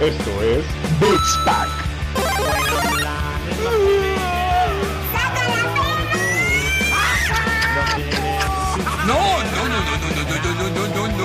Esto es Boots Pack. No, no, no, no, no, no, no, no, no, no,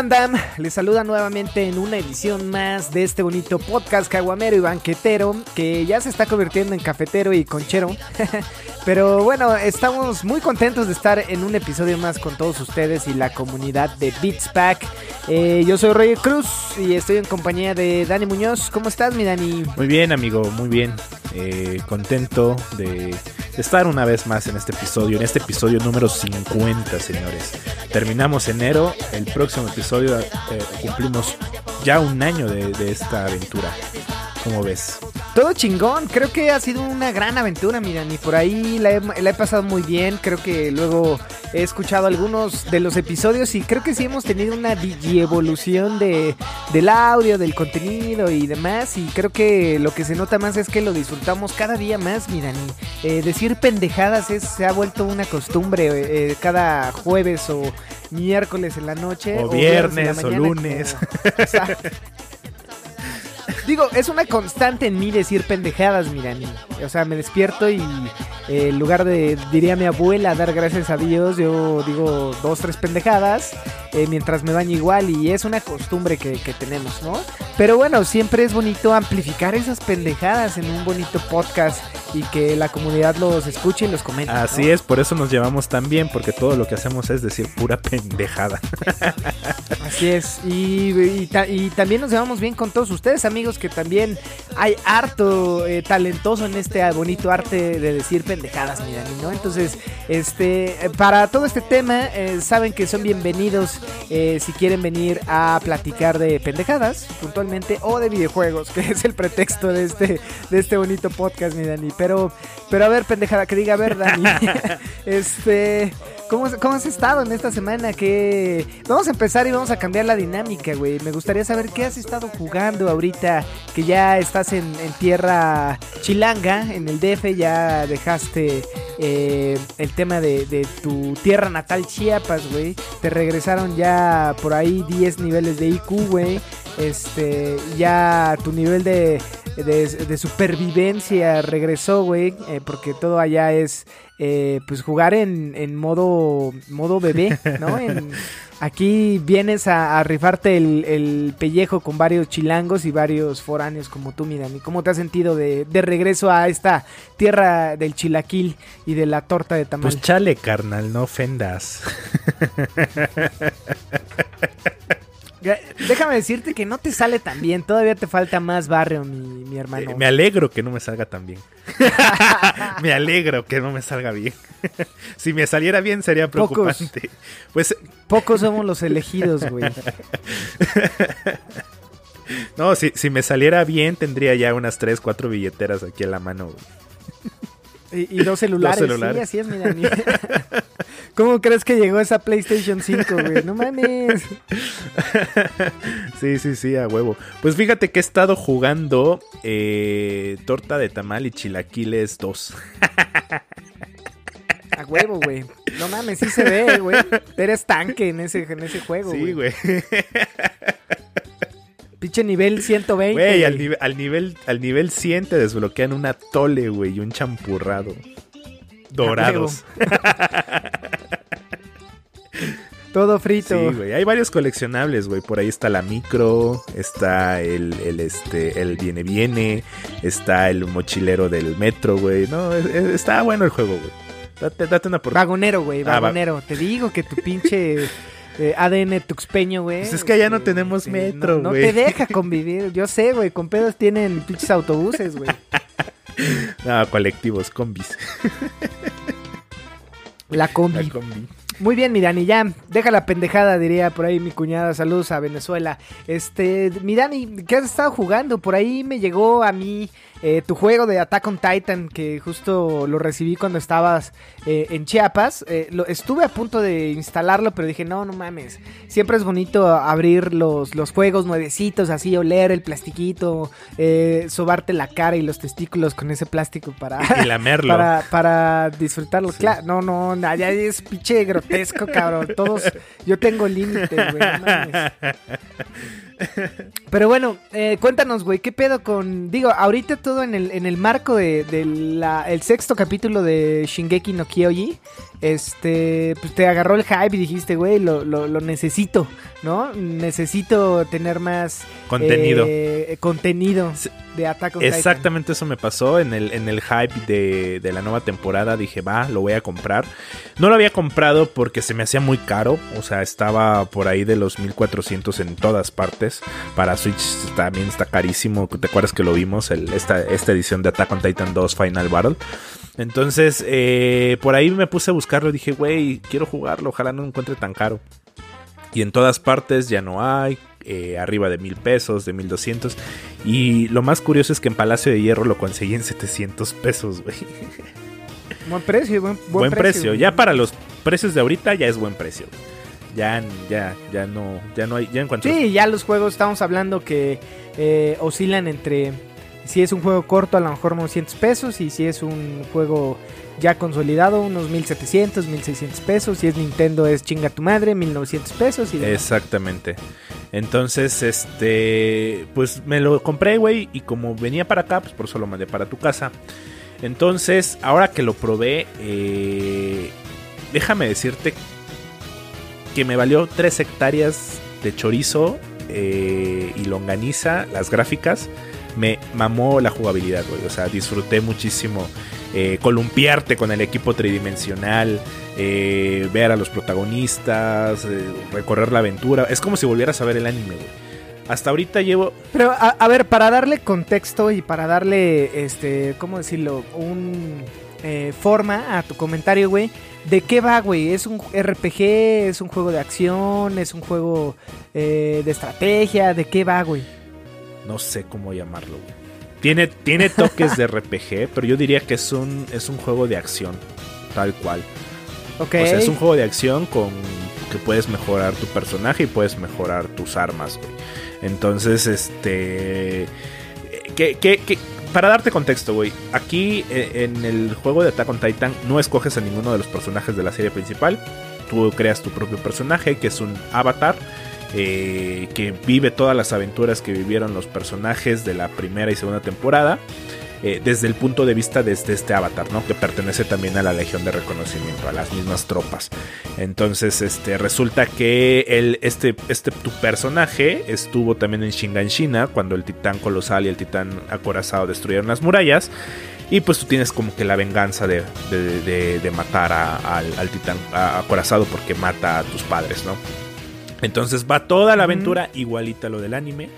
bandam? Les saluda nuevamente en una edición más de este bonito podcast caguamero y banquetero que ya se está convirtiendo en cafetero y conchero. Pero bueno, estamos muy contentos de estar en un episodio más con todos ustedes y la comunidad de Beats Pack. Eh, yo soy Roger Cruz y estoy en compañía de Dani Muñoz. ¿Cómo estás, mi Dani? Muy bien, amigo, muy bien. Eh, contento de estar una vez más en este episodio, en este episodio número 50, señores. Terminamos enero, el próximo episodio eh, cumplimos ya un año de, esta aventura. ¿Cómo ves? Todo chingón, creo que ha sido una gran aventura, miran, y por ahí la he, la he pasado muy bien, creo que luego he escuchado algunos de los episodios y creo que sí hemos tenido una digievolución de, del audio, del contenido y demás, y creo que lo que se nota más es que lo disfrutamos cada día más, miran, y eh, decir pendejadas es, se ha vuelto una costumbre eh, cada jueves o miércoles en la noche. O en viernes, la o lunes. como- Exacto. Digo, es una constante en mí decir pendejadas, mira. ni- O sea, me despierto y eh, en lugar de, diría mi abuela, dar gracias a Dios, yo digo dos, tres pendejadas eh, mientras me baño igual y es una costumbre que, que tenemos, ¿no? Pero bueno, siempre es bonito amplificar esas pendejadas en un bonito podcast y que la comunidad los escuche y los comente. ¿no? Así es, por eso nos llevamos tan bien, porque todo lo que hacemos es decir pura pendejada. Así es, y, y ta- y también nos llevamos bien con todos ustedes, amigos, que también hay harto eh, talentoso en este bonito arte de decir pendejadas, mi Dani, ¿no? Entonces, este, eh, para todo este tema, eh, saben que son bienvenidos eh, si quieren venir a platicar de pendejadas, puntualmente, o de videojuegos, que es el pretexto de este, de este bonito podcast, mi Dani. Pero, pero a ver, pendejada, que diga, a ver, Dani, este... ¿Cómo, ¿Cómo has estado en esta semana? Que Vamos a empezar y vamos a cambiar la dinámica, güey. Me gustaría saber qué has estado jugando ahorita que ya estás en, tierra chilanga, en el DF, ya dejaste eh, el tema de, tu tierra natal Chiapas, güey. Te regresaron ya por ahí 10 niveles de IQ, güey. Este, ya tu nivel de, de, de supervivencia regresó, güey. eh, porque todo allá es eh, pues jugar en, en modo modo bebé, ¿no? En- aquí vienes a, a rifarte el, el pellejo con varios chilangos y varios foráneos como tú, mira. ¿Cómo te has sentido de, de regreso a esta tierra del chilaquil y de la torta de tamal? Pues chale, carnal, no ofendas. Déjame decirte que no te sale tan bien, todavía te falta más barrio, mi, mi hermano. Eh, me alegro que no me salga tan bien. me alegro que no me salga bien. si me saliera bien sería Pocos. preocupante. Pues Pocos somos los elegidos, güey. no, si, si me saliera bien tendría ya unas 3, 4 billeteras aquí en la mano. güey. Y, y dos celulares, Dos celulares. sí, así es, mi Dani. ¿Cómo crees que llegó esa PlayStation 5, güey? No mames. Sí, sí, sí, a huevo. Pues fíjate que he estado jugando eh, Torta de Tamal y Chilaquiles 2. A huevo, güey. No mames, sí se ve, güey. Eres tanque en ese, en ese juego, Sí, güey. Pinche nivel 120. Güey, al, güey. nive- al nivel, al nivel 100 te desbloquean una tole, güey, y un champurrado. Dorados. Todo frito. Sí, güey. Hay varios coleccionables, güey. Por ahí está la micro, está el, el este, el viene viene, está el mochilero del metro, güey. No, es- es- está bueno el juego, güey. Date, date una oportunidad. Vagonero, güey, Ah, va- vagonero. Te digo que tu pinche eh, ADN tuxpeño, güey. Pues es que allá no tenemos sí, metro, no, no güey. te deja convivir. Yo sé, güey. Con pedos tienen pinches autobuses, güey. No, colectivos, combis. La combi. La combi. Muy bien, mi Dani, ya, deja la pendejada, diría por ahí mi cuñada. Saludos a Venezuela. Este, mi Dani, ¿qué has estado jugando? Por ahí me llegó a mí eh, tu juego de Attack on Titan, que justo lo recibí cuando estabas eh, en Chiapas. Eh, lo, estuve a punto de instalarlo, pero dije, no, no mames. Siempre es bonito abrir los, los juegos nuevecitos, así, oler el plastiquito, sobarte la cara y los testículos con ese plástico para, y lamerlo. para, para disfrutarlos. Claro, no, no, ya es pinche grotesco, cabrón. Todos, yo tengo límites, güey, no mames. Pero bueno, eh, cuéntanos, güey, ¿qué pedo con...? Digo, ahorita todo en el, en el marco de, el sexto capítulo de Shingeki no Kyoji, este, pues te agarró el hype y dijiste, güey, lo, lo, lo necesito, ¿no? Necesito tener más... Contenido. Eh, contenido de Attack on Exactamente eso me pasó en el, en el hype de, de, la nueva temporada. Dije, va, lo voy a comprar. No lo había comprado porque se me hacía muy caro. O sea, estaba por ahí de los 1400 en todas partes. Para Switch también está carísimo. ¿Te acuerdas que lo vimos? El, esta, esta edición de Attack on Titan 2 Final Battle. Entonces, eh, por ahí me puse a buscarlo dije, güey, quiero jugarlo, ojalá no lo encuentre tan caro. Y en todas partes ya no hay, eh, arriba de mil pesos, de mil doscientos. Y lo más curioso es que en Palacio de Hierro lo conseguí en 700 pesos, güey. Buen precio, buen, buen, precio. Ya para los precios de ahorita ya es buen precio. Ya, ya, ya no, ya no hay, ya en cuanto Sí, ya los juegos estamos hablando que eh, oscilan entre si es un juego corto, a lo mejor unos 100 pesos. Y si es un juego ya consolidado, unos 1700, 1600 pesos. Si es Nintendo, es chinga tu madre, 1900 pesos. Exactamente. Entonces, este. Pues me lo compré, güey. Y como venía para acá, pues por eso lo mandé para tu casa. Entonces, ahora que lo probé, eh, déjame decirte que me valió 3 hectáreas de chorizo eh, y longaniza, las gráficas me mamó la jugabilidad, güey. O sea, disfruté muchísimo eh, columpiarte con el equipo tridimensional, eh, ver a los protagonistas, eh, recorrer la aventura. Es como si volvieras a ver el anime, güey. Hasta ahorita llevo. Pero, a, ver, para darle contexto y para darle, este, ¿cómo decirlo? Un. forma a tu comentario, güey. ¿De qué va, güey? ¿Es un RPG? ¿Es un juego de acción? ¿Es un juego de estrategia? ¿De qué va, güey? No sé cómo llamarlo. Tiene, tiene toques de RPG, pero yo diría que es un, es un juego de acción, tal cual. Okay. O sea, es un juego de acción con que puedes mejorar tu personaje y puedes mejorar tus armas, güey. Entonces, este... Que, para darte contexto, güey, aquí eh, en el juego de Attack on Titan no escoges a ninguno de los personajes de la serie principal. Tú creas tu propio personaje, que es un avatar eh, que vive todas las aventuras que vivieron los personajes de la primera y segunda temporada. Eh, desde el punto de vista de este, avatar, ¿no? Que pertenece también a la Legión de Reconocimiento, a las mismas tropas. Entonces, este, resulta que el, este, este, tu personaje estuvo también en Shinganshina, cuando el titán colosal y el titán acorazado destruyeron las murallas. Y pues tú tienes como que la venganza de, matar al, al, titán acorazado porque mata a tus padres, ¿no? Entonces va toda la aventura igualita a lo del anime.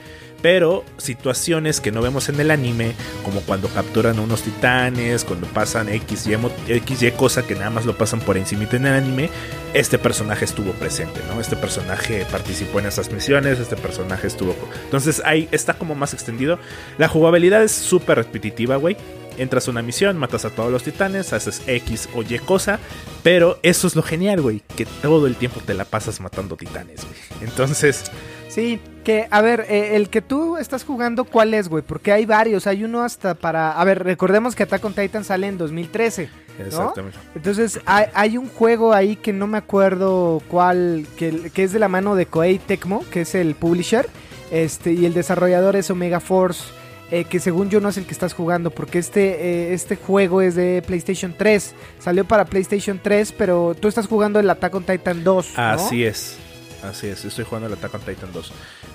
Pero situaciones que no vemos en el anime, como cuando capturan a unos titanes, cuando pasan X y, X y cosa que nada más lo pasan por encima en el anime, este personaje estuvo presente, ¿no? Este personaje participó en esas misiones, este personaje estuvo... Entonces ahí está como más extendido. La jugabilidad es súper repetitiva, güey entras a una misión, matas a todos los titanes, haces X o Y cosa, pero eso es lo genial, güey, que todo el tiempo te la pasas matando titanes, güey. Entonces... Sí, que, a ver, eh, el que tú estás jugando, ¿cuál es, güey? Porque hay varios, hay uno hasta para... A ver, recordemos que Attack on Titan sale en 2013. Exactamente. Entonces, hay, un juego ahí que no me acuerdo cuál, que, que es de la mano de Koei Tecmo, que es el publisher, este, y el desarrollador es Omega Force. Eh, que según yo no es el que estás jugando, porque este, eh, este juego es de PlayStation 3. Salió para PlayStation 3, pero tú estás jugando el Attack on Titan 2. Así es. Así es, estoy jugando el Attack on Titan 2.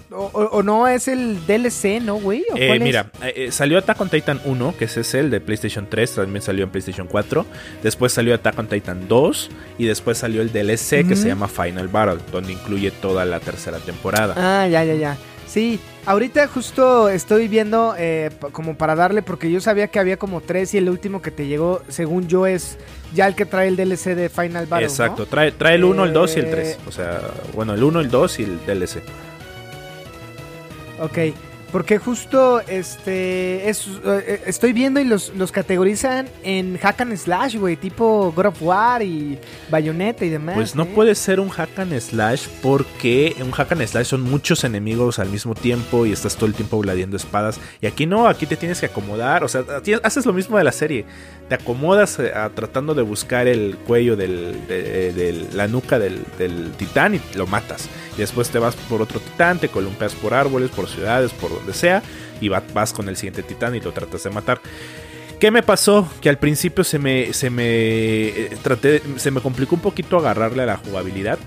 O, no es el DLC, ¿no, güey? Eh, mira, salió Attack on Titan 1, que ese es el de PlayStation 3, también salió en PlayStation 4. Después salió Attack on Titan 2 y después salió el DLC que se llama Final Battle, donde incluye toda la tercera temporada. Ah, ya, ya, ya. Sí, ahorita justo estoy viendo eh, como para darle, porque yo sabía que había como tres y el último que te llegó, según yo, es ya el que trae el DLC de Final Battle. ¿no? Exacto, trae, trae el 1, el 2 y el Eh, 3. O sea, bueno, el 1, el 2 y el DLC. Ok, porque justo este es, eh, estoy viendo y los, los categorizan en hack and slash, güey, tipo God of War y Bayonetta y demás. Pues no ¿eh? puede ser un hack and slash porque un hack and slash son muchos enemigos al mismo tiempo y estás todo el tiempo gladiando espadas. Y aquí no, aquí te tienes que acomodar. O sea, haces lo mismo de la serie. Te acomodas eh, a- tratando de buscar el cuello del, de, de la nuca del, del titán y lo matas. Y después te vas por otro titán, te columpias por árboles, por ciudades, por donde sea. Y va- vas con el siguiente titán y lo tratas de matar. ¿Qué me pasó? Que al principio se me, se me, eh, traté, se me complicó un poquito agarrarle a la jugabilidad.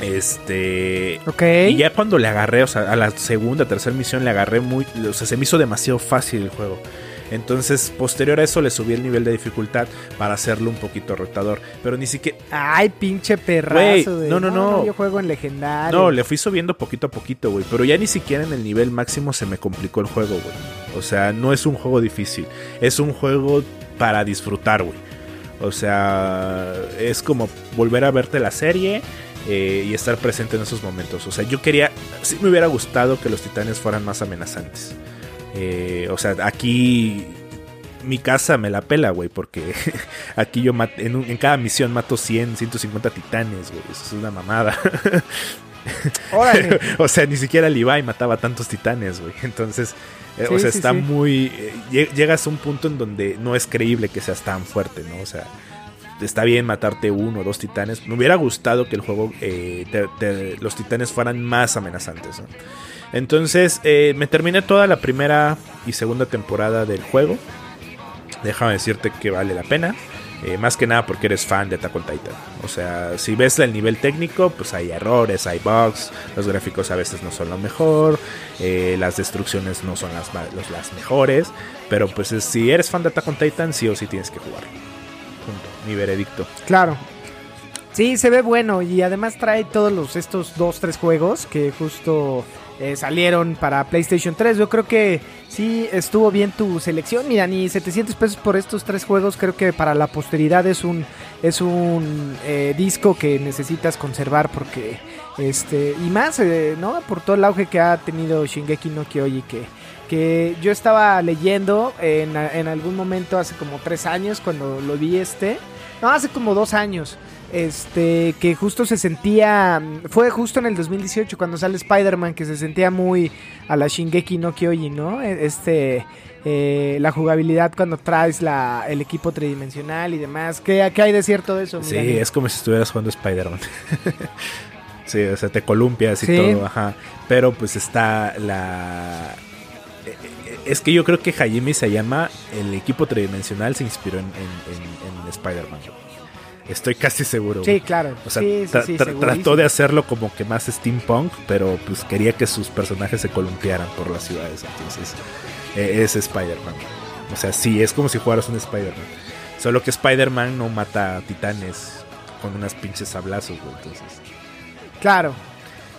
Este. Ok. Y ya cuando le agarré, o sea, a la segunda, tercera misión le agarré muy. O sea, se me hizo demasiado fácil el juego. Entonces, posterior a eso, le subí el nivel de dificultad para hacerlo un poquito retador. Pero ni siquiera. Ay, pinche perrazo. Güey, de, no, no, no. Yo juego en legendario. No, le fui subiendo poquito a poquito, güey. Pero ya ni siquiera en el nivel máximo se me complicó el juego, güey. O sea, no es un juego difícil. Es un juego para disfrutar, güey. O sea, es como volver a verte la serie eh, y estar presente en esos momentos. O sea, yo quería. Sí me hubiera gustado que los titanes fueran más amenazantes. Eh, o sea, aquí mi casa me la pela, güey, porque aquí yo mat- en, un- en cada misión mato 100, 150 titanes, güey. Eso es una mamada. Órale. o sea, ni siquiera Levi mataba tantos titanes, güey. Entonces, eh, o sea, sí, está sí. muy... eh, lle- llegas a un punto en donde no es creíble que seas tan fuerte, ¿no? O sea, está bien matarte uno o dos titanes. Me hubiera gustado que el juego, eh, los titanes fueran más amenazantes. Entonces, eh, me terminé toda la primera y segunda temporada del juego. Déjame decirte que vale la pena. Eh, más que nada porque eres fan de Attack on Titan. O sea, si ves el nivel técnico, pues hay errores, hay bugs, los gráficos a veces no son lo mejor, eh, las destrucciones no son las, las mejores, pero pues es- si eres fan de Attack on Titan, sí o sí tienes que jugar. Mi veredicto. Claro. Sí, se ve bueno y además trae todos los estos dos, tres juegos que justo eh, salieron para PlayStation 3. Yo creo que sí estuvo bien tu selección. Mira, ni 700 pesos por estos tres juegos. Creo que para la posteridad es un es un eh, disco que necesitas conservar porque este y más, eh, ¿no? Por todo el auge que ha tenido Shingeki no Kyoji que que yo estaba leyendo en, en algún momento hace como tres años cuando lo vi este. No, hace como dos años. Este, que justo se sentía. Fue justo en el 2018 cuando sale Spider-Man, que se sentía muy a la Shingeki no Kyoji, ¿no? Este. eh, la jugabilidad cuando traes la, el equipo tridimensional y demás. ¿Qué, qué hay de cierto de eso? Sí, es como si estuvieras jugando Spider-Man. sí, o sea, te columpias y Sí. todo, ajá. Pero pues está la... Es que yo creo que Hajime Sayama, el equipo tridimensional, se inspiró en, en- en- en Spider-Man. Estoy casi seguro. Sí, claro. O sea, sí, sí, tra- sí, tra- segurísimo. trató de hacerlo como que más steampunk, pero pues quería que sus personajes se columpiaran por las ciudades. Entonces, eh, es Spider-Man. O sea, sí, es como si jugaras un Spider-Man. Solo que Spider-Man no mata titanes con unas pinches sablazos, güey. Entonces. Claro.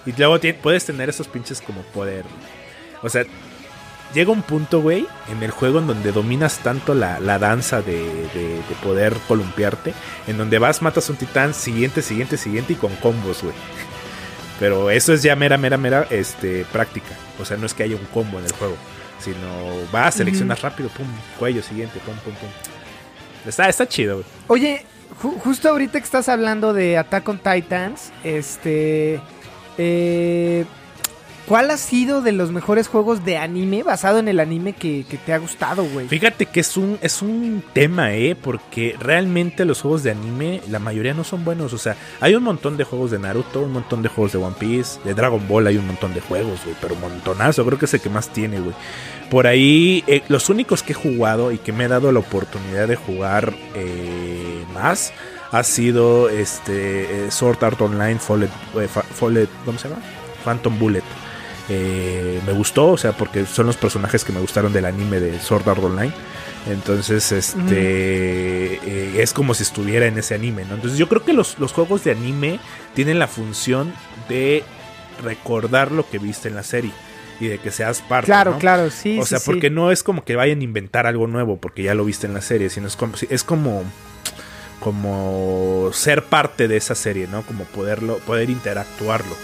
Y luego puedes tener esos pinches como poder. O sea, llega un punto, güey, en el juego en donde dominas tanto la, la danza de, de- de poder columpiarte, en donde vas, matas un titán, siguiente, siguiente, siguiente y con combos, güey. Pero eso es ya mera, mera, mera este, práctica. O sea, no es que haya un combo en el juego, sino vas, seleccionas rápido, pum, cuello, siguiente, pum, pum, pum. Está, está chido, güey. Oye, ju- justo ahorita que estás hablando de Attack on Titans, este. eh, ¿Cuál ha sido de los mejores juegos de anime basado en el anime que, te ha gustado, güey? Fíjate que es un, es un tema, ¿eh? Porque realmente los juegos de anime, la mayoría no son buenos. O sea, hay un montón de juegos de Naruto, un montón de juegos de One Piece, de Dragon Ball hay un montón de juegos, güey. Pero montonazo, creo que es el que más tiene, güey. Por ahí, eh, los únicos que he jugado y que me he dado la oportunidad de jugar eh, más ha sido este eh, Sword Art Online Fallet, Fa- Fallet- ¿cómo se llama? Phantom Bullet. Eh, me gustó, o sea, porque son los personajes que me gustaron del anime de Sword Art Online. Entonces, este eh, es como si estuviera en ese anime, ¿no? Entonces, yo creo que los, los juegos de anime tienen la función de recordar lo que viste en la serie y de que seas parte. Claro, ¿no? claro, sí. O sea, sí. porque no es como que vayan a inventar algo nuevo porque ya lo viste en la serie, sino es como, es como, como ser parte de esa serie, ¿no? Como poderlo, poder interactuarlo,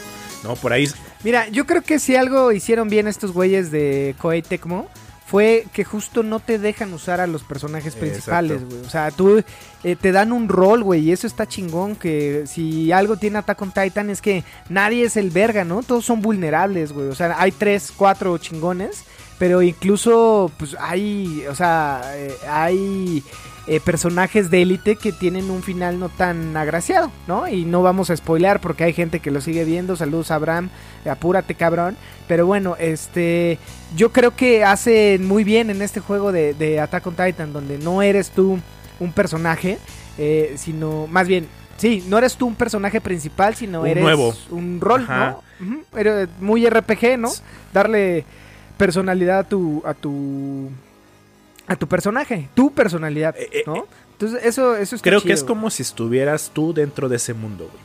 ¿no? Por ahí Mira, yo creo que si algo hicieron bien estos güeyes de Koei Tecmo fue que justo no te dejan usar a los personajes principales, güey. O sea, tú eh, te dan un rol, güey, y eso está chingón. Que si algo tiene Attack on Titan es que nadie es el verga, ¿no? Todos son vulnerables, güey. O sea, hay tres, cuatro chingones, pero incluso, pues hay, o sea, eh, hay eh, personajes de élite que tienen un final no tan agraciado, ¿no? Y no vamos a spoilear porque hay gente que lo sigue viendo. Saludos a Abraham, apúrate cabrón. Pero bueno, este, yo creo que hacen muy bien en este juego de, de Attack on Titan, donde no eres tú un personaje, eh, sino más bien, sí, no eres tú un personaje principal, sino Un eres nuevo. un rol, Ajá. ¿no? Muy RPG, ¿no? Darle personalidad a tu, a tu, a tu personaje, tu personalidad, Eh, eh, ¿no? Entonces eso, eso Creo que chido. es como si estuvieras tú dentro de ese mundo, güey.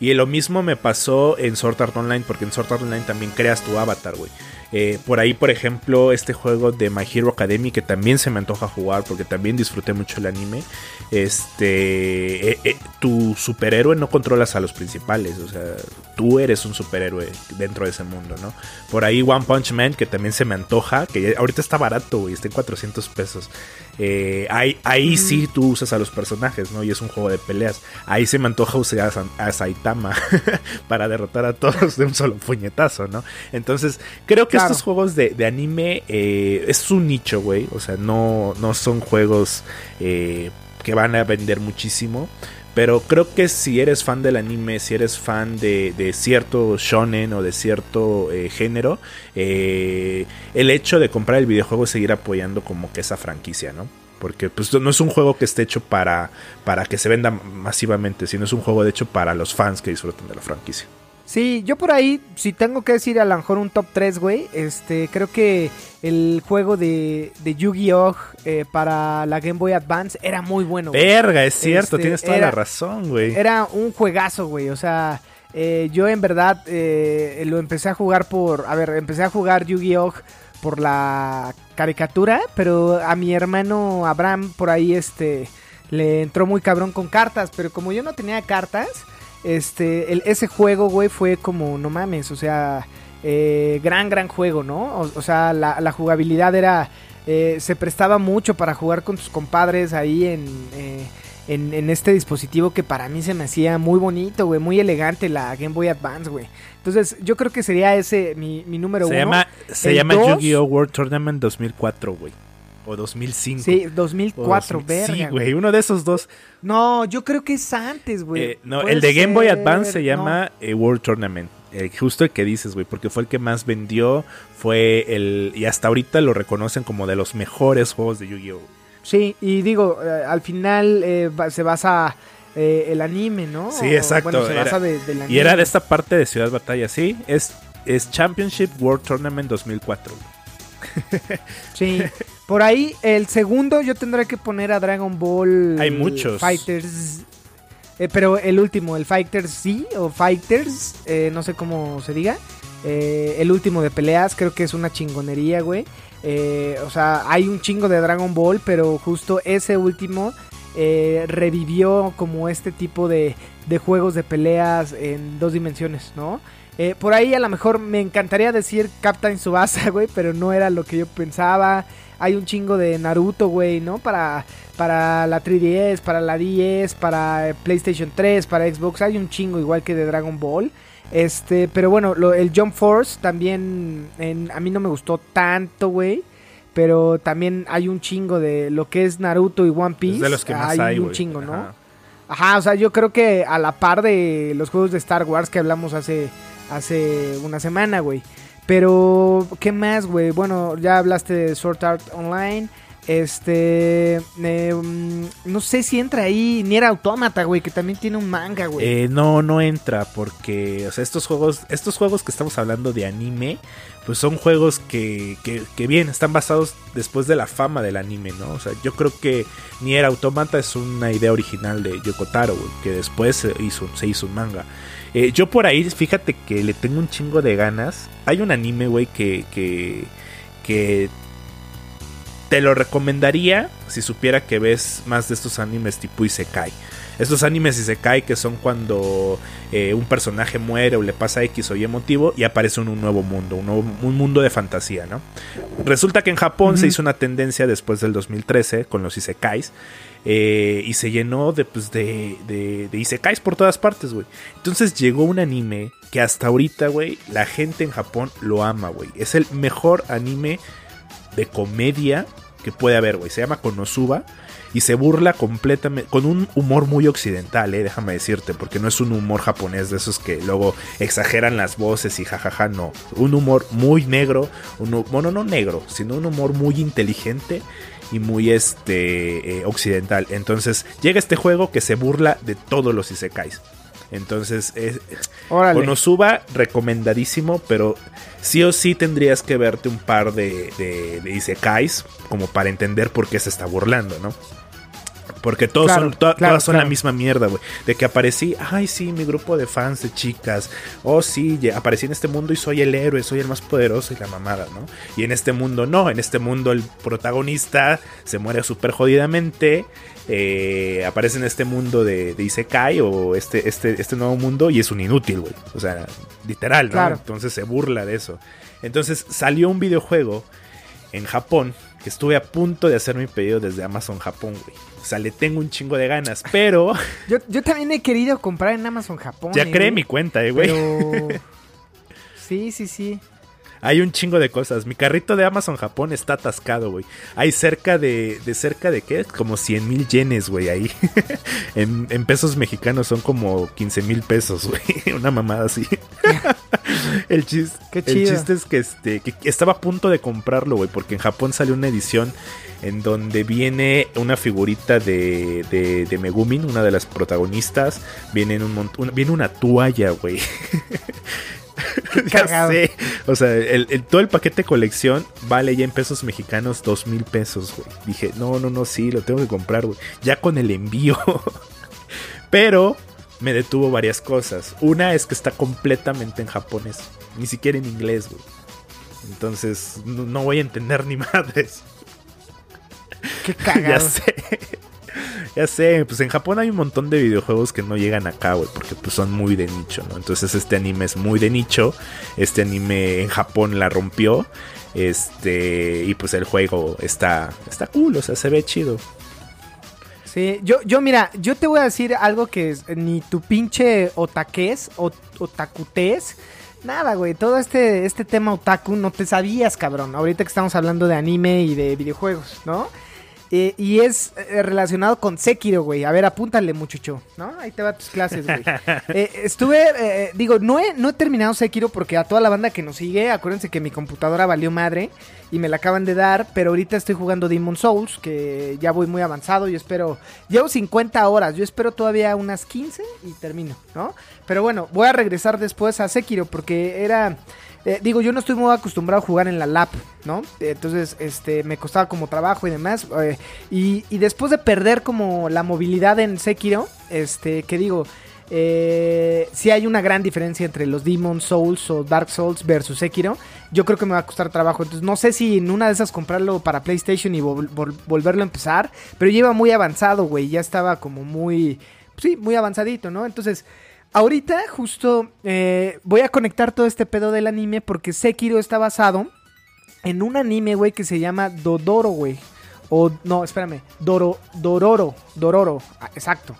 Y lo mismo me pasó en Sword Art Online, porque en Sword Art Online también creas tu avatar, güey. Eh, por ahí, por ejemplo, este juego de My Hero Academy, que también se me antoja jugar, porque también disfruté mucho el anime. Este, eh, eh, tu superhéroe no controlas a los principales, o sea, tú eres un superhéroe dentro de ese mundo, ¿no? Por ahí One Punch Man, que también se me antoja, que ya- ahorita está barato, güey, está en 400 pesos. Eh, ahí ahí sí tú usas a los personajes, ¿no? Y es un juego de peleas. Ahí se me antoja usar a, a Saitama para derrotar a todos de un solo puñetazo, ¿no? Entonces, creo que Estos juegos de, anime eh, es un nicho, güey. O sea, no, no son juegos eh, que van a vender muchísimo. Pero creo que si eres fan del anime, si eres fan de, de cierto shonen o de cierto eh, género, el hecho de comprar el videojuego es seguir apoyando como que esa franquicia, ¿no? Porque pues no es un juego que esté hecho para, para que se venda masivamente, sino es un juego de hecho para los fans que disfruten de la franquicia. Sí, yo por ahí, si tengo que decir a lo mejor un top 3, güey, este, creo que el juego de, de Yu-Gi-Oh! eh, para la Game Boy Advance era muy bueno. güey. Verga, es cierto, Este, tienes toda era- la razón, güey. Era un juegazo, güey, o sea, eh, yo en verdad eh, lo empecé a jugar por, a ver, empecé a jugar Yu-Gi-Oh! por la caricatura, pero a mi hermano Abraham por ahí, este, le entró muy cabrón con cartas, pero como yo no tenía cartas, este, el- ese juego, güey, fue como, no mames, o sea, eh, gran, gran juego, ¿no? O, o sea, la, la jugabilidad era, eh, se prestaba mucho para jugar con tus compadres ahí en, eh, en, en este dispositivo que para mí se me hacía muy bonito, güey, muy elegante la Game Boy Advance, güey. Entonces, yo creo que sería ese mi, mi número Se uno. llama, se El llama Yu-Gi-Oh! World Tournament 2004, güey. O 2005. Sí, O 2004, 2000. verga. Sí, güey. uno de esos dos. No, yo creo que es antes, güey. Eh, no, el de Game Boy ser, Advance se no. llama eh, World Tournament. Eh, justo el que dices, güey, porque fue el que más vendió. Fue el. Y hasta ahorita lo reconocen como de los mejores juegos de Yu-Gi-Oh! Sí, y digo, eh, al final se basa el anime, ¿no? Sí, O, exacto, Bueno, se era- basa de- del anime. Y era de esta parte de Ciudad Batalla, sí. Es, es Championship World Tournament 2004. güey. Sí. Por ahí, el segundo yo tendré que poner a Dragon Ball. Hay muchos. Fighters. Eh, pero el último, el Fighters sí, o Fighters, eh, no sé cómo se diga. Eh, el último de peleas, creo que es una chingonería, güey. O sea, hay un chingo de Dragon Ball, pero justo ese último revivió como este tipo de, de juegos de peleas en dos dimensiones, ¿no? Eh, por ahí a lo mejor me encantaría decir Captain Subasa, güey, pero no era lo que yo pensaba. Hay un chingo de Naruto, güey, ¿no? Para, para la 3DS, para la 10, para PlayStation 3, para Xbox. Hay un chingo igual que de Dragon Ball. Este, pero bueno, lo- el Jump Force también en- a mí no me gustó tanto, güey. Pero también hay un chingo de lo que es Naruto y One Piece. Es de los que más hay, un chingo, ¿no? Ajá. Ajá, o sea, yo creo que a la par de los juegos de Star Wars que hablamos hace, hace una semana, güey. Pero, ¿qué más, güey? Bueno, ya hablaste de Sword Art Online. Este. mm, no sé si entra ahí Nier Automata, güey, que también tiene un manga, güey. Eh, no, no entra porque, o sea, estos juegos, estos juegos que estamos hablando de anime, pues son juegos que, que, bien, están basados después de la fama del anime, ¿no? O sea, yo creo que Nier Automata es una idea original de Yoko Taro, güey, que después se hizo, se hizo un manga. Eh, yo por ahí, fíjate que le tengo un chingo de ganas. Hay un anime, güey, que, que, que te lo recomendaría si supiera que ves más de estos animes tipo Isekai. Estos animes Isekai que son cuando eh, un personaje muere o le pasa X o Y motivo y aparece en un nuevo mundo, un, nuevo- un mundo de fantasía, ¿no? Resulta que en Japón se hizo una tendencia después del 2013 con los Isekais eh, y se llenó de, pues, de, de, de por todas partes, güey. Entonces llegó un anime que hasta ahorita, güey, la gente en Japón lo ama, güey. Es el mejor anime de comedia que puede haber, güey. Se llama Konosuba y se burla completamente con un humor muy occidental, eh, déjame decirte, porque no es un humor japonés de esos que luego exageran las voces y jajaja, no. Un humor muy negro, un, bueno, no negro, sino un humor muy inteligente y muy este eh, occidental. Entonces llega este juego que se burla de todos los isekais. Entonces, es. Konosuba, recomendadísimo, pero sí o sí tendrías que verte un par de, de, de isekais como para entender por qué se está burlando, ¿no? Porque todos Claro, son, to- claro, todas son la misma mierda, güey. De que aparecí, ay, sí, mi grupo de fans de chicas. Oh, sí, aparecí en este mundo y soy el héroe, soy el más poderoso y la mamada, ¿no? Y en este mundo no, en este mundo el protagonista se muere súper jodidamente. eh, aparece en este mundo de, de Isekai o este, este, este nuevo mundo y es un inútil, güey. O sea, literal, ¿no? Entonces se burla de eso. Entonces salió un videojuego en Japón que estuve a punto de hacer mi pedido desde Amazon Japón, güey. O sea, le tengo un chingo de ganas, pero Yo, yo también he querido comprar en Amazon Japón. ya eh, creé güey, mi cuenta, eh, güey. Pero... Sí, sí, sí. Hay un chingo de cosas. Mi carrito de Amazon Japón está atascado, güey. Hay cerca de, de cerca de qué? Como 100 mil yenes, güey, ahí. en, en pesos mexicanos son como 15 mil pesos, güey. Una mamada así. el, chis- Qué el chiste es que, este, que estaba a punto de comprarlo, güey, porque en Japón salió una edición en donde viene una figurita de, de, de Megumin, una de las protagonistas. Viene, en un una- viene una toalla, güey. ya sé. O sea, el, el- todo el paquete de colección vale ya en pesos mexicanos dos mil pesos, güey. Dije, no, no, no, sí, lo tengo que comprar, güey. Ya con el envío. Pero me detuvo varias cosas. Una es que está completamente en japonés. Ni siquiera en inglés, güey. Entonces, no, no voy a entender ni madres. Qué ya cagado. sé. Ya sé, pues en Japón hay un montón de videojuegos que no llegan acá, güey, porque pues son muy de nicho, ¿no? Entonces este anime es muy de nicho, este anime en Japón la rompió, este, y pues el juego está, está cool, o sea, se ve chido. Sí, yo, yo mira, yo te voy a decir algo que ni tu pinche otaques o otakutés. Nada, güey, todo este, este tema otaku no te sabías, cabrón. Ahorita que estamos hablando de anime y de videojuegos, ¿no? Eh, y es eh, relacionado con Sekiro, güey. A ver, apúntale, muchacho, ¿no? Ahí te va tus clases, güey. Eh, estuve, eh, digo, no he, no he terminado Sekiro porque a toda la banda que nos sigue, acuérdense que mi computadora valió madre y me la acaban de dar, pero ahorita estoy jugando Demon Souls, que ya voy muy avanzado, yo espero, llevo 50 horas, yo espero todavía unas 15 y termino, ¿no? Pero bueno, voy a regresar después a Sekiro porque era... eh, digo, yo no estoy muy acostumbrado a jugar en la lap, ¿no? Entonces, este, me costaba como trabajo y demás. eh, y, después de perder como la movilidad en Sekiro, este, que digo, eh, si hay una gran diferencia entre los Demon Souls o Dark Souls versus Sekiro. Yo creo que me va a costar trabajo. Entonces no sé si en una de esas comprarlo para PlayStation y vol- vol- volverlo a empezar. Pero lleva muy avanzado, güey. Ya estaba como muy... Sí, muy avanzadito, ¿no? Entonces... Ahorita justo eh, voy a conectar todo este pedo del anime porque Sekiro está basado en un anime, güey, que se llama Dodoro, güey. O no, espérame, Doro, Dororo, Dororo, ah, exacto.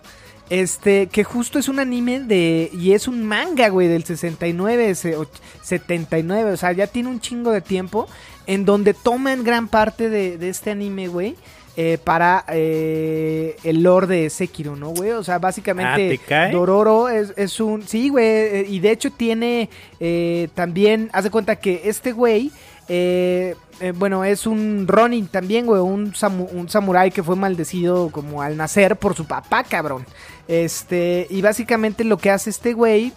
Este, que justo es un anime de. Y es un manga, güey, del 69, ese, och- 79. O sea, ya tiene un chingo de tiempo. En donde toman gran parte de, de este anime, güey. Eh, para eh, el lore de Sekiro, ¿no, güey? O sea, Ah, básicamente. ¿te cae? Dororo es, es un. Sí, güey. Y de hecho tiene. eh, también. Haz de cuenta que este güey. eh, eh, bueno, es un Ronin también, güey. Un, samu- un samurái que fue maldecido como al nacer por su papá, cabrón. Este. Y básicamente lo que hace este güey.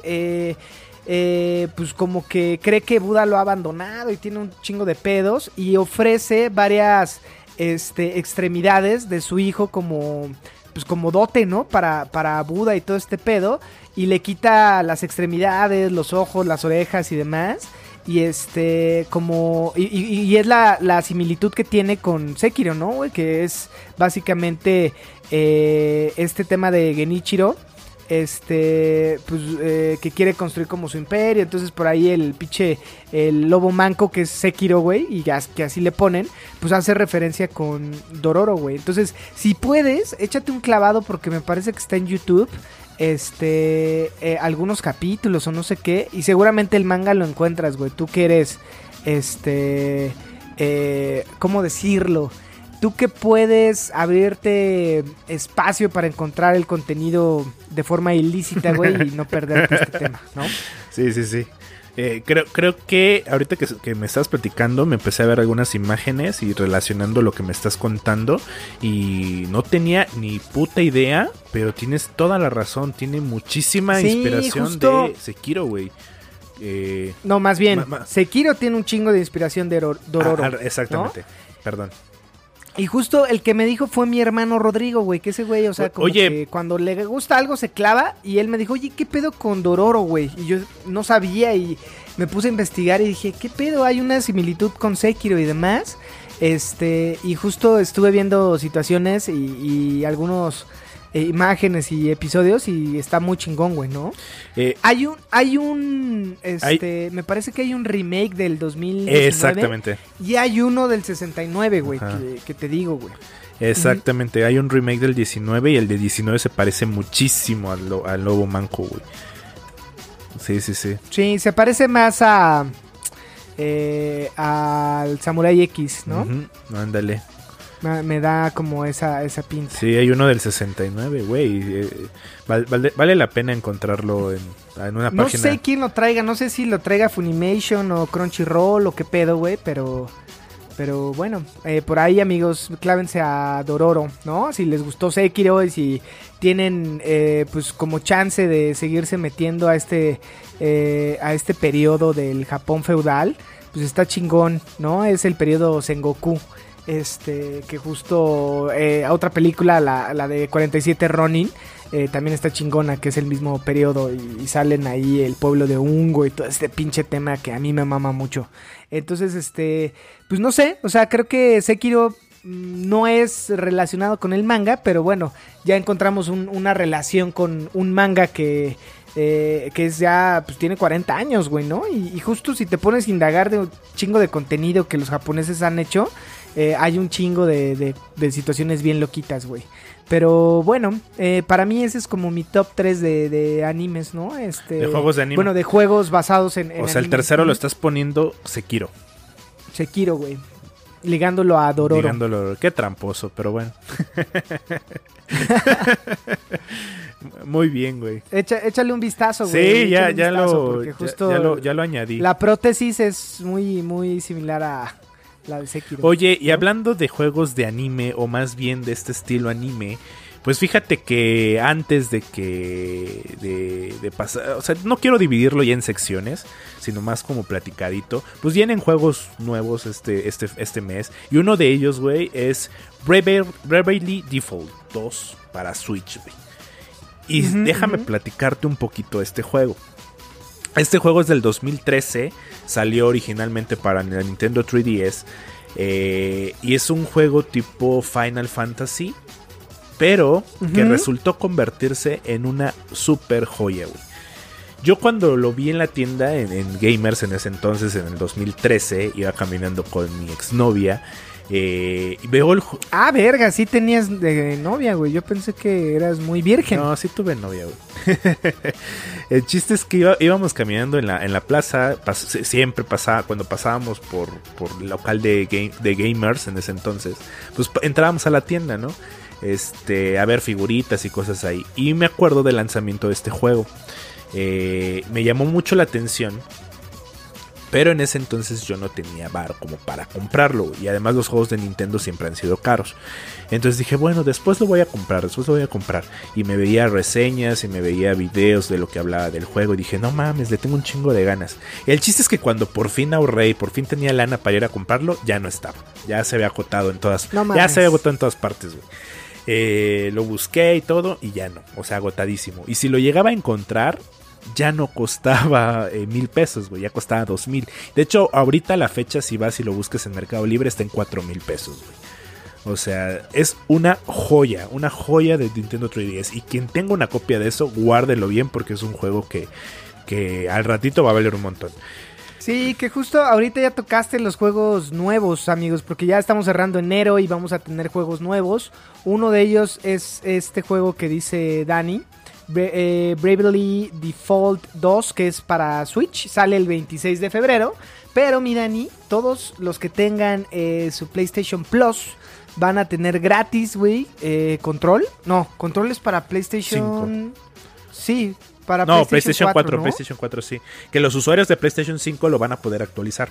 Eh, pues como que cree que Buda lo ha abandonado y tiene un chingo de pedos y ofrece varias este, extremidades de su hijo como pues como dote, ¿no? Para, para Buda y todo este pedo. Y le quita las extremidades, los ojos, las orejas y demás. Y este, como. Y, y- y es la, la similitud que tiene con Sekiro, ¿no? Que es básicamente eh, este tema de Genichiro. Este, pues, eh, que quiere construir como su imperio. Entonces, por ahí el pinche, el lobo manco que es Sekiro, güey, y que así le ponen, pues hace referencia con Dororo, güey. Entonces, si puedes, échate un clavado porque me parece que está en YouTube. Este, eh, algunos capítulos o no sé qué. Y seguramente el manga lo encuentras, güey. Tú que eres, este, eh, ¿cómo decirlo? Tú que puedes abrirte espacio para encontrar el contenido de forma ilícita, güey, y no perderte este tema, ¿no? Sí, sí, sí. Eh, creo, creo que ahorita que, que me estás platicando me empecé a ver algunas imágenes y relacionando lo que me estás contando y no tenía ni puta idea, pero tienes toda la razón, tiene muchísima Sí, inspiración justo- de Sekiro, güey. Eh, No, más bien, Ma- ma- Sekiro tiene un chingo de inspiración de Oro- Dororo. ah, ah, exactamente, perdón. Y justo el que me dijo fue mi hermano Rodrigo, güey, que ese güey, o sea, como oye. que cuando le gusta algo se clava y él me dijo, oye, ¿qué pedo con Dororo, güey? Y yo no sabía y me puse a investigar y dije, ¿qué pedo? Hay una similitud con Sekiro y demás. Este, y justo estuve viendo situaciones y, y algunos eh, imágenes y episodios y está muy chingón, güey, ¿no? Eh, Hay un, hay un, este, me parece que hay un remake del 2019. exactamente, Y hay uno del 69, güey, que, que te digo, güey. exactamente. Hay un remake del 19 y el de 19 se parece muchísimo al, lo- al Lobo Manco, güey. Sí, sí, sí. Sí, se parece más a. eh, al Samurai X, ¿no? Ándale. Me da como esa, esa pinta. Sí, hay uno del 69, güey. eh, val- vale, vale la pena encontrarlo en, en una No página. sé quién lo traiga, no sé si lo traiga Funimation o Crunchyroll o qué pedo, güey, pero. Pero bueno, eh, por ahí amigos, clávense a Dororo, ¿no? Si les gustó Sekiro y si tienen eh, pues como chance de seguirse metiendo a este eh, a este periodo del Japón feudal, pues está chingón, ¿no? Es el periodo Sengoku, este que justo eh, a otra película, la, la de 47 Ronin, eh, también está chingona, que es el mismo periodo y, salen ahí el pueblo de Ungo y todo este pinche tema que a mí me mama mucho. Entonces, este, pues no sé, o sea, creo que Sekiro mm, no es relacionado con el manga, pero bueno, ya encontramos un- una relación con un manga que, eh, que es ya, pues tiene 40 años, güey, ¿no? Y, y justo si te pones a indagar de un chingo de contenido que los japoneses han hecho, eh, hay un chingo de, de- de situaciones bien loquitas, güey. Pero bueno, eh, para mí ese es como mi top 3 de, de animes, ¿no? Este, De juegos de anime. Bueno, de juegos basados en... en o sea, el anime. tercero lo estás poniendo Sekiro. Sekiro, güey. Ligándolo a Dororo. Digándolo, qué tramposo, pero bueno. Muy bien, güey. Echa- échale un vistazo, güey. Sí, ya, ya, vistazo, lo, ya, ya lo, ya lo añadí. La prótesis es muy, muy similar a la de Sekiro. Oye, y hablando de juegos de anime, o más bien de este estilo anime, pues fíjate que antes de que. de, de pasar. O sea, no quiero dividirlo ya en secciones, sino más como platicadito. Pues vienen juegos nuevos este, este, este mes. Y uno de ellos, güey, es Bravely Default 2 para Switch, güey. Y déjame platicarte un poquito de este juego. Este juego es del 2013, salió originalmente para la Nintendo 3DS eh, y es un juego tipo Final Fantasy, pero que resultó convertirse en una super joya, güey. Yo cuando lo vi en la tienda, en, en Gamers en ese entonces, en el 2013, iba caminando con mi exnovia eh, veo el... Ah, verga, sí tenías de novia, güey. Yo pensé que eras muy virgen. No, sí tuve novia, güey. el chiste es que iba- íbamos caminando en la, en la plaza, pas- siempre pasaba, cuando pasábamos por, por el local de, game- de gamers en ese entonces, pues entrábamos a la tienda, ¿no? Este, a ver figuritas y cosas ahí. Y me acuerdo del lanzamiento de este juego. Eh, me llamó mucho la atención. Pero en ese entonces yo no tenía bar como para comprarlo. Y además los juegos de Nintendo siempre han sido caros. Entonces dije, bueno, después lo voy a comprar, después lo voy a comprar. Y me veía reseñas y me veía videos de lo que hablaba del juego. Y dije, no mames, le tengo un chingo de ganas. El chiste es que cuando por fin ahorré y por fin tenía lana para ir a comprarlo, ya no estaba. Ya se había agotado en todas. No ya se había agotado en todas partes, güey. Eh, lo busqué y todo y ya no, o sea, agotadísimo. Y si lo llegaba a encontrar, ya no costaba eh, mil pesos, güey, ya costaba dos mil. De hecho, ahorita la fecha, si vas y lo busques en Mercado Libre, está en cuatro mil pesos, güey. O sea, es una joya, una joya de Nintendo 3DS. Y quien tenga una copia de eso, guárdelo bien porque es un juego que, que al ratito va a valer un montón. Sí, que justo ahorita ya tocaste los juegos nuevos, amigos, porque ya estamos cerrando enero y vamos a tener juegos nuevos. Uno de ellos es este juego que dice Dani, eh, Bravely Default 2, que es para Switch, sale el 26 de febrero. Pero mi Dani, todos los que tengan eh, su PlayStation Plus van a tener gratis, güey, eh, control. No, control es para PlayStation... Sí, para no, PlayStation, 4, PlayStation 4 sí. Que los usuarios de PlayStation 5 lo van a poder actualizar.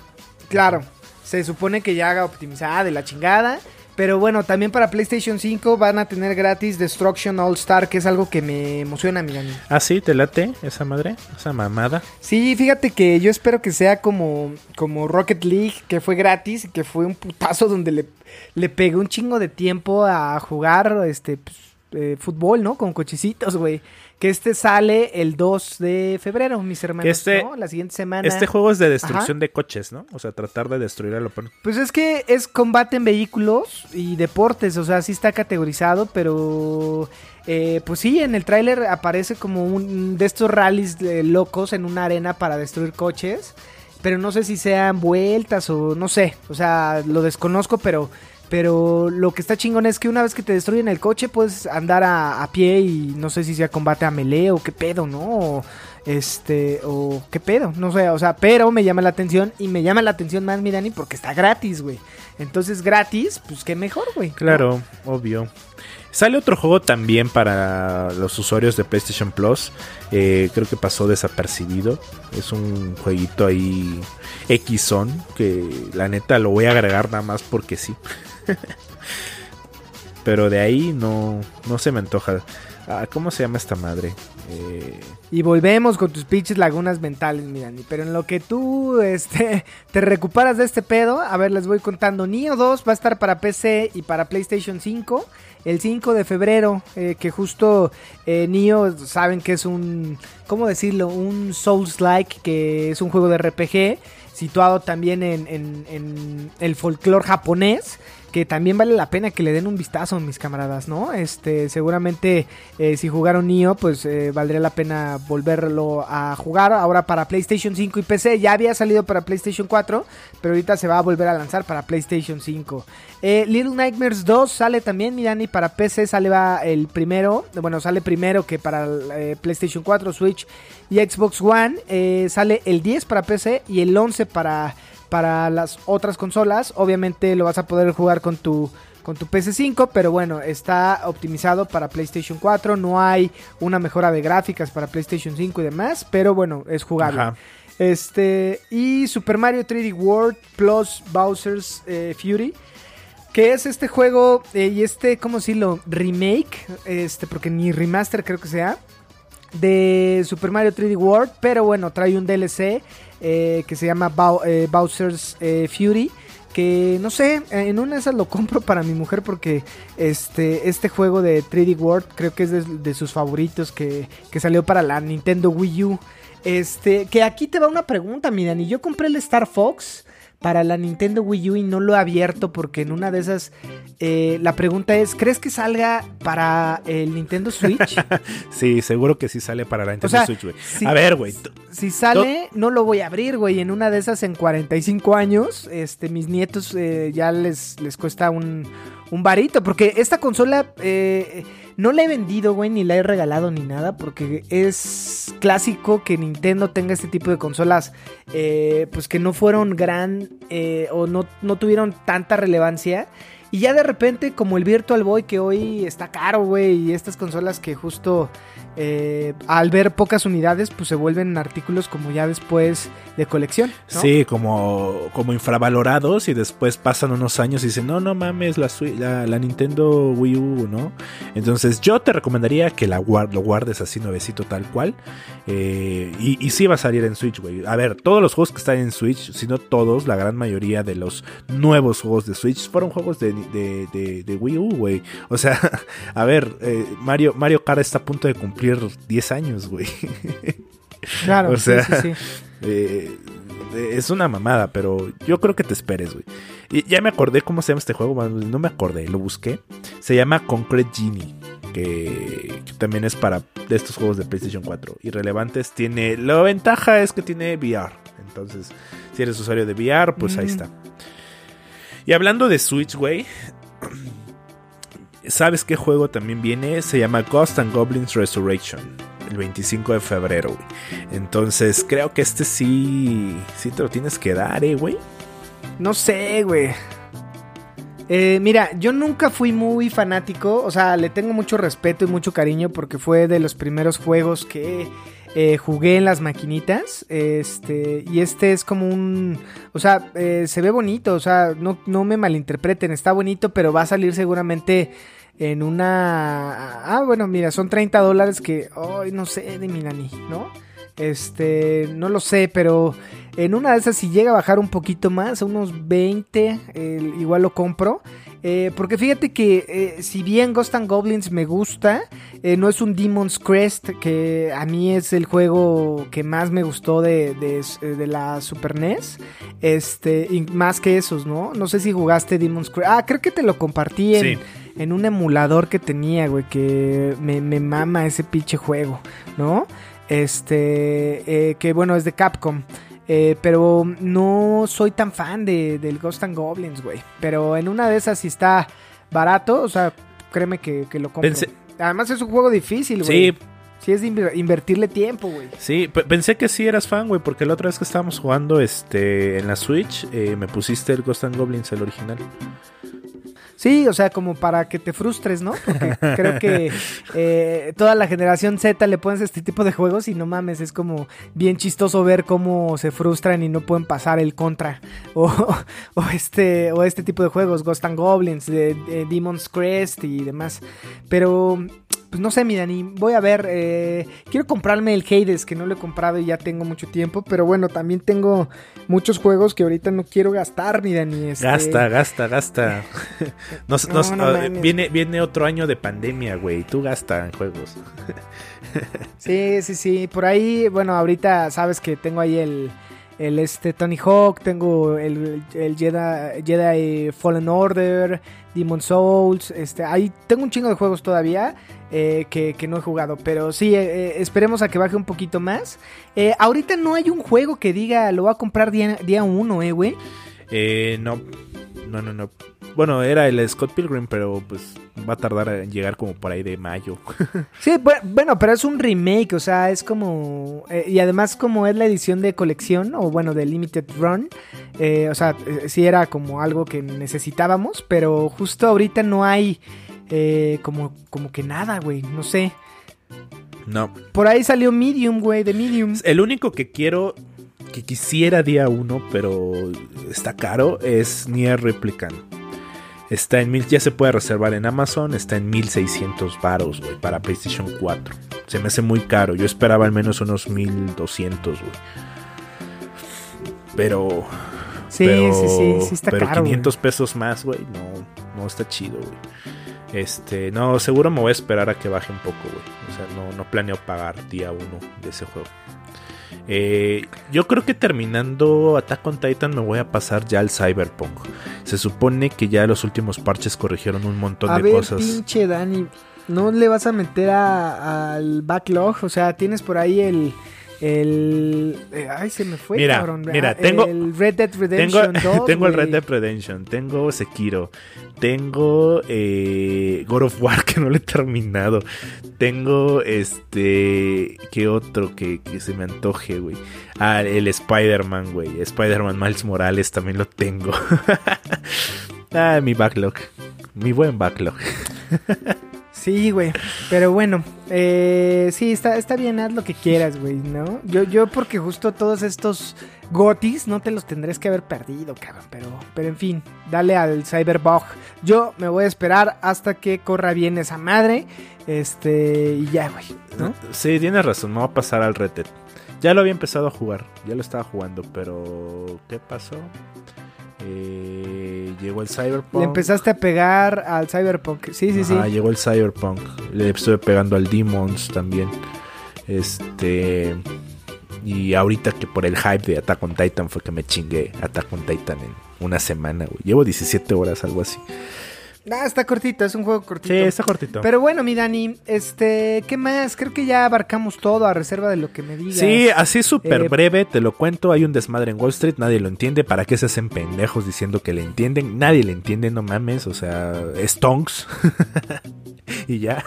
Claro, se supone que ya haga optimizada de la chingada. Pero bueno, también para PlayStation 5 van a tener gratis Destruction All Star, que es algo que me emociona, mi ¿Ah, sí? ¿Te late esa madre? ¿Esa mamada? Sí, fíjate que yo espero que sea como, como Rocket League, que fue gratis y que fue un putazo donde le, le pegué un chingo de tiempo a jugar este pues, eh, fútbol, ¿no? Con cochecitos, güey. Que este sale el 2 de febrero, mis hermanos, este, ¿no? La siguiente semana. Este juego es de destrucción de coches, ¿no? O sea, tratar de destruir al oponente. Pues es que es combate en vehículos y deportes, o sea, sí está categorizado, pero... Eh, pues sí, en el tráiler aparece como un de estos rallies locos en una arena para destruir coches. Pero no sé si sean vueltas o no sé. O sea, lo desconozco, pero pero lo que está chingón es que una vez que te destruyen el coche, puedes andar a, pie y no sé si sea combate a melee o qué pedo, ¿no? Este, o qué pedo, no sé, o sea, pero me llama la atención y me llama la atención más mi Dani porque está gratis, güey. Entonces, gratis, pues qué mejor, güey. Claro, obvio. Sale otro juego también para los usuarios de PlayStation Plus. Eh, creo que pasó desapercibido. Es un jueguito ahí X-On. Que la neta lo voy a agregar nada más porque sí. Pero de ahí no, no se me antoja. Ah, ¿Cómo se llama esta madre? Eh, y volvemos con tus pinches lagunas mentales, Mirani. Pero en lo que tú este, te recuperas de este pedo, a ver, les voy contando. Nio 2 va a estar para PC y para PlayStation 5 el 5 de febrero. Eh, que justo eh, Nio, saben que es un, ¿cómo decirlo? Un Souls-like, que es un juego de RPG situado también en, en el folclore japonés que también vale la pena que le den un vistazo, mis camaradas, ¿no? Este, seguramente eh, si jugaron Nioh, pues eh, valdría la pena volverlo a jugar. Ahora para PlayStation 5 y PC, ya había salido para PlayStation 4, pero ahorita se va a volver a lanzar para PlayStation 5. Eh, Little Nightmares 2 sale también, miran, y para PC sale va el primero, bueno, sale primero que para PlayStation 4, Switch y Xbox One. sale el 10 para PC y el 11 para para las otras consolas. Obviamente lo vas a poder jugar con tu con tu PC5, pero bueno, está optimizado para PlayStation 4, no hay una mejora de gráficas para PlayStation 5 y demás, pero bueno, es jugable. Este y Super Mario 3D World plus Bowser's eh, Fury que es este juego eh, y este, ¿cómo decirlo? Remake, este, porque ni remaster creo que sea, de Super Mario 3D World, pero bueno, trae un DLC eh, que se llama eh, Bowser's eh, Fury. Que no sé, en una de esas lo compro para mi mujer porque este, este juego de 3D World creo que es de, sus favoritos que, que, salió para la Nintendo Wii U. Este, que aquí te va una pregunta, miren, y yo compré el Star Fox para la Nintendo Wii U y no lo he abierto porque en una de esas eh, la pregunta es, ¿crees que salga para el Nintendo Switch? sí, seguro que sí sale para la Nintendo Switch, güey. a ver, güey. Si sale, no lo voy a abrir, güey. En una de esas en 45 años, este, mis nietos eh, ya les, les cuesta un, un varito porque esta consola... Eh, no la he vendido, güey, ni la he regalado ni nada, porque es clásico que Nintendo tenga este tipo de consolas, eh, pues que no fueron gran eh, o no, no tuvieron tanta relevancia. Y ya de repente, como el Virtual Boy, que hoy está caro, güey, y estas consolas que justo eh, al ver pocas unidades, pues se vuelven artículos como ya después de colección. Sí, como, como infravalorados y después pasan unos años y dicen, no, no mames, la, la, Nintendo Wii U, ¿no? Entonces yo te recomendaría que la lo guardes así nuevecito tal cual. Eh, y, y sí va a salir en Switch, güey. A ver, todos los juegos que están en Switch, si no todos, la gran mayoría de los nuevos juegos de Switch fueron juegos de, de, Wii U, güey. O sea, a ver, eh, Mario, Mario está a punto de cumplir 10 años, güey. Claro, O sí, sea, sí, sí. Eh, es una mamada, pero yo creo que te esperes, güey. Y ya me acordé cómo se llama este juego, bueno, no me acordé, lo busqué. Se llama Concrete Genie, que, que también es para de estos juegos de PlayStation 4. Irrelevantes, tiene... La ventaja es que tiene VR. Entonces, si eres usuario de VR, pues ahí Mm. está. Y hablando de Switch, güey. ¿Sabes qué juego también viene? Se llama Ghost and Goblins Resurrection. El 25 de febrero, güey. Entonces, creo que este sí. Sí te lo tienes que dar, eh, güey. No sé, güey. Eh, mira, yo nunca fui muy fanático, o sea, le tengo mucho respeto y mucho cariño porque fue de los primeros juegos que eh, jugué en las maquinitas. Este, y este es como un, o sea, eh, se ve bonito, o sea, no, no me malinterpreten, está bonito, pero va a salir seguramente en una... Ah, bueno, mira, son 30 dólares que, ay, no sé, de Milani, ¿no? Este, no lo sé, pero en una de esas si llega a bajar un poquito más, a unos 20, eh, igual lo compro. Eh, porque fíjate que eh, si bien Ghost and Goblins me gusta, eh, no es un Demon's Crest, que a mí es el juego que más me gustó de, de- de la Super NES. Este, y más que esos, ¿no? No sé si jugaste Demon's Crest. Ah, creo que te lo compartí en, Sí. en un emulador que tenía, güey, que me, me mama ese pinche juego, ¿no? Este, eh, que bueno, es de Capcom. Eh, pero no soy tan fan de, del Ghost and Goblins, güey. Pero en una de esas, si está barato, o sea, créeme que, que lo compro. Pensé- Además es un juego difícil, güey. Sí, Sí es de inver- invertirle tiempo, güey. sí. pe- Pensé que sí eras fan, güey, porque la otra vez que estábamos jugando este, en la Switch, eh, me pusiste el Ghost and Goblins, el original. Sí, o sea, como para que te frustres, ¿no? Porque creo que eh, toda la generación Z le pones este tipo de juegos y no mames, es como bien chistoso ver cómo se frustran y no pueden pasar el contra. O, o este, o este tipo de juegos, Ghost and Goblins, de, de Demon's Crest y demás. Pero, pues no sé, mi Dani, voy a ver. eh, quiero comprarme el Hades, que no lo he comprado y ya tengo mucho tiempo. Pero bueno, también tengo muchos juegos que ahorita no quiero gastar, mi Dani. este, Gasta, gasta, gasta. Nos- No, nos- no mames. viene, viene otro año de pandemia, güey. Tú gasta en juegos. Sí, sí, sí. Por ahí, bueno, ahorita sabes que tengo ahí el, el este Tony Hawk, tengo el, el Jedi, Fallen Order, Demon Souls, este, ahí tengo un chingo de juegos todavía eh, que, que no he jugado, pero sí, eh, eh, esperemos a que baje un poquito más. Ahorita no hay un juego que diga lo voy a comprar día, día uno, eh, güey. Eh, no, no, no, no. Bueno, era el Scott Pilgrim, pero pues va a tardar en llegar como por ahí de mayo. Sí, bu- bueno, pero es un remake, o sea, es como... eh, y además como es la edición de colección, o bueno, de Limited Run, eh, o sea, eh, sí era como algo que necesitábamos, pero justo ahorita no hay eh, como, como que nada, güey, no sé. No. Por ahí salió Medium, güey, de Medium. El único que quiero, que quisiera día uno, pero está caro, es Nier Replicant. Está en mil, ya se puede reservar en Amazon, está en 1600 varos, güey, para PlayStation 4. Se me hace muy caro, yo esperaba al menos unos 1200, güey. Pero Sí, pero, sí, sí, sí está pero caro, güey. 500 pesos más, güey, no, no está chido, güey. Este, no, seguro me voy a esperar a que baje un poco, güey. O sea, no, no planeo pagar día uno de ese juego. Eh, yo creo que terminando Attack on Titan me voy a pasar ya al Cyberpunk. Se supone que ya los últimos parches corrigieron un montón A de ver, cosas. pinche Dani, ¿no le vas a meter a- al backlog? O sea, tienes por ahí el... El... eh, ay, se me fue, Mira, cabrón. mira, Ah, tengo- El Red Dead Tengo, Redemption 2, tengo el Red. Dead Redemption, tengo Sekiro, tengo eh, God of War que no lo he terminado, tengo este, ¿qué otro que, que se me antoje, güey? Ah, el Spider-Man, güey, Spider-Man Miles Morales también lo tengo. ah, mi backlog, mi buen backlog. Sí, güey. Pero bueno, eh, sí, está, está bien, haz lo que quieras, güey, ¿no? Yo, yo porque justo todos estos gotis no te los tendrás que haber perdido, cabrón. Pero, pero en fin, dale al Cyberbug. Yo me voy a esperar hasta que corra bien esa madre. Este, y ya, güey. Sí, tienes razón, me voy a pasar al Red Dead. Ya lo había empezado a jugar, ya lo estaba jugando, pero ¿qué pasó? Eh, llegó el Cyberpunk. Le empezaste a pegar al Cyberpunk. Sí, sí, Ajá, sí. llegó el Cyberpunk. Le estuve pegando al Demons también. Este. Y ahorita que por el hype de Attack on Titan fue que me chingué Attack on Titan en una semana, güey. Llevo 17 horas, algo así. Ah, está cortito, es un juego cortito. Sí, está cortito. Pero bueno, mi Dani, este, ¿qué más? Creo que ya abarcamos todo a reserva de lo que me digas. Sí, así súper Eh, breve, te lo cuento. Hay un desmadre en Wall Street, nadie lo entiende. ¿Para qué se hacen pendejos diciendo que le entienden? Nadie le entiende, no mames. O sea, stonks. y ya.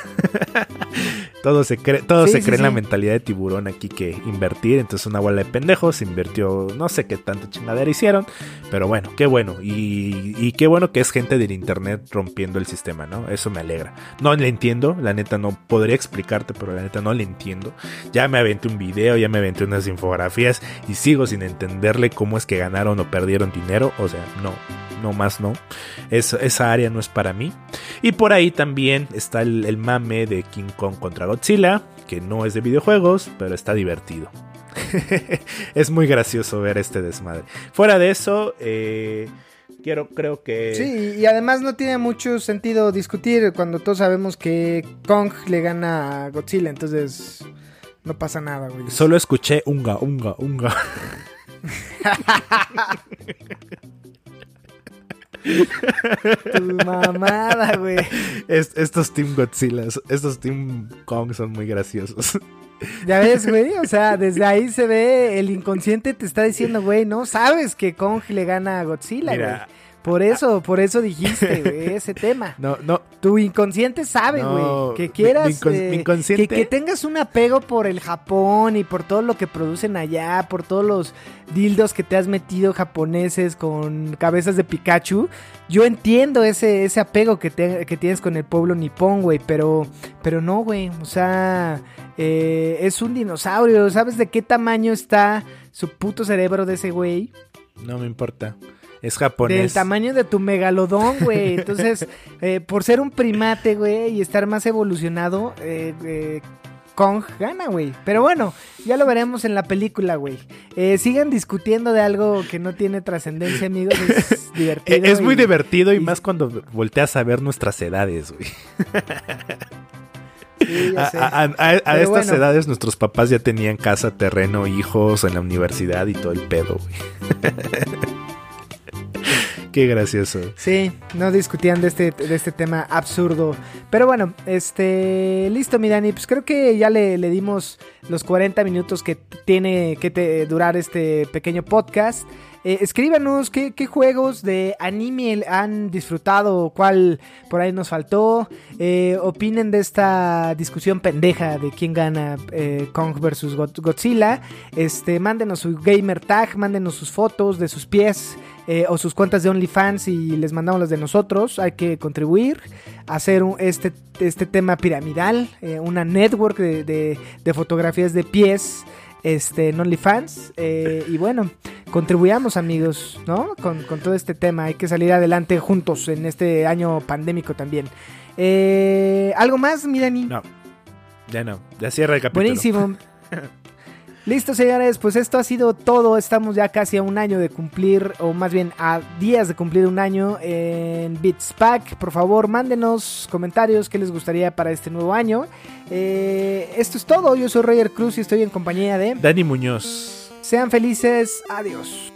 todo se cree, todo Sí, se sí, cree en la mentalidad de tiburón aquí que invertir. Entonces, una bola de pendejos invirtió, no sé qué tanta chingadera hicieron. Pero bueno, qué bueno. Y, y qué bueno que es gente del internet rompiendo el sistema, ¿no? Eso me alegra. No le entiendo, la neta no podría explicarte, pero la neta no le entiendo. Ya me aventé un video, ya me aventé unas infografías y sigo sin entenderle cómo es que ganaron o perdieron dinero. O sea, no, no más no. Es- esa área no es para mí. Y por ahí también está el, el mame de King Kong contra Godzilla, que no es de videojuegos, pero está divertido. es muy gracioso ver este desmadre. Fuera de eso, eh, quiero, creo que... Sí, y además no tiene mucho sentido discutir cuando todos sabemos que Kong le gana a Godzilla, entonces no pasa nada, güey. Solo escuché unga, unga, unga. Tu mamada, güey. Es- estos Team Godzilla, estos Team Kong son muy graciosos. Ya ves, güey, o sea, desde ahí se ve el inconsciente te está diciendo, güey, no sabes que Kong le gana a Godzilla, Mira. Por eso, por eso dijiste, güey, ese tema. No, no, Tu inconsciente sabe, No, güey, que quieras, mi incon- eh, mi inconsciente- que, que tengas un apego por el Japón y por todo lo que producen allá, por todos los dildos que te has metido japoneses con cabezas de Pikachu. Yo entiendo ese, ese apego que, te- que tienes con el pueblo nipón, güey, pero, pero no, güey, o sea, eh, es un dinosaurio, ¿sabes de qué tamaño está su puto cerebro de ese güey? no me importa. Es japonés. Del tamaño de tu megalodón, güey. Entonces, eh, por ser un primate, güey, y estar más evolucionado, eh, eh, Kong gana, güey. Pero bueno, ya lo veremos en la película, güey. Eh, sigan discutiendo de algo que no tiene trascendencia, amigos. Es divertido. Eh, es muy y- divertido y, y- más cuando volteas a ver nuestras edades, güey. Sí, A, sé. a- a- a Pero estas bueno. edades nuestros papás ya tenían casa, terreno, hijos en la universidad y todo el pedo, güey. Qué gracioso. Sí, no discutían de este, de este tema absurdo. Pero bueno, este. Listo, mi Dani. Pues creo que ya le, le dimos los 40 minutos que tiene que te- durar este pequeño podcast. Eh, escríbanos qué, qué juegos de anime han disfrutado, cuál por ahí nos faltó. Eh, opinen de esta discusión pendeja de quién gana eh, Kong versus God- Godzilla. Este, mándenos su gamer tag, mándenos sus fotos de sus pies eh, o sus cuentas de OnlyFans y les mandamos las de nosotros. Hay que contribuir a hacer un- este, este tema piramidal, eh, una network de, de- de fotografías de pies este, en OnlyFans. eh, y bueno, contribuyamos amigos, ¿no? Con, con todo este tema. Hay que salir adelante juntos en este año pandémico también. Eh, ¿Algo más, mi Dani? No, ya no. Ya cierra el capítulo. Buenísimo. Listo, señores, pues esto ha sido todo. Estamos ya casi a un año de cumplir, o más bien a días de cumplir un año en Beats Pack. Por favor, mándenos comentarios qué les gustaría para este nuevo año. Eh, esto es todo. Yo soy Roger Cruz y estoy en compañía de. Dani Muñoz. Sean felices. Adiós.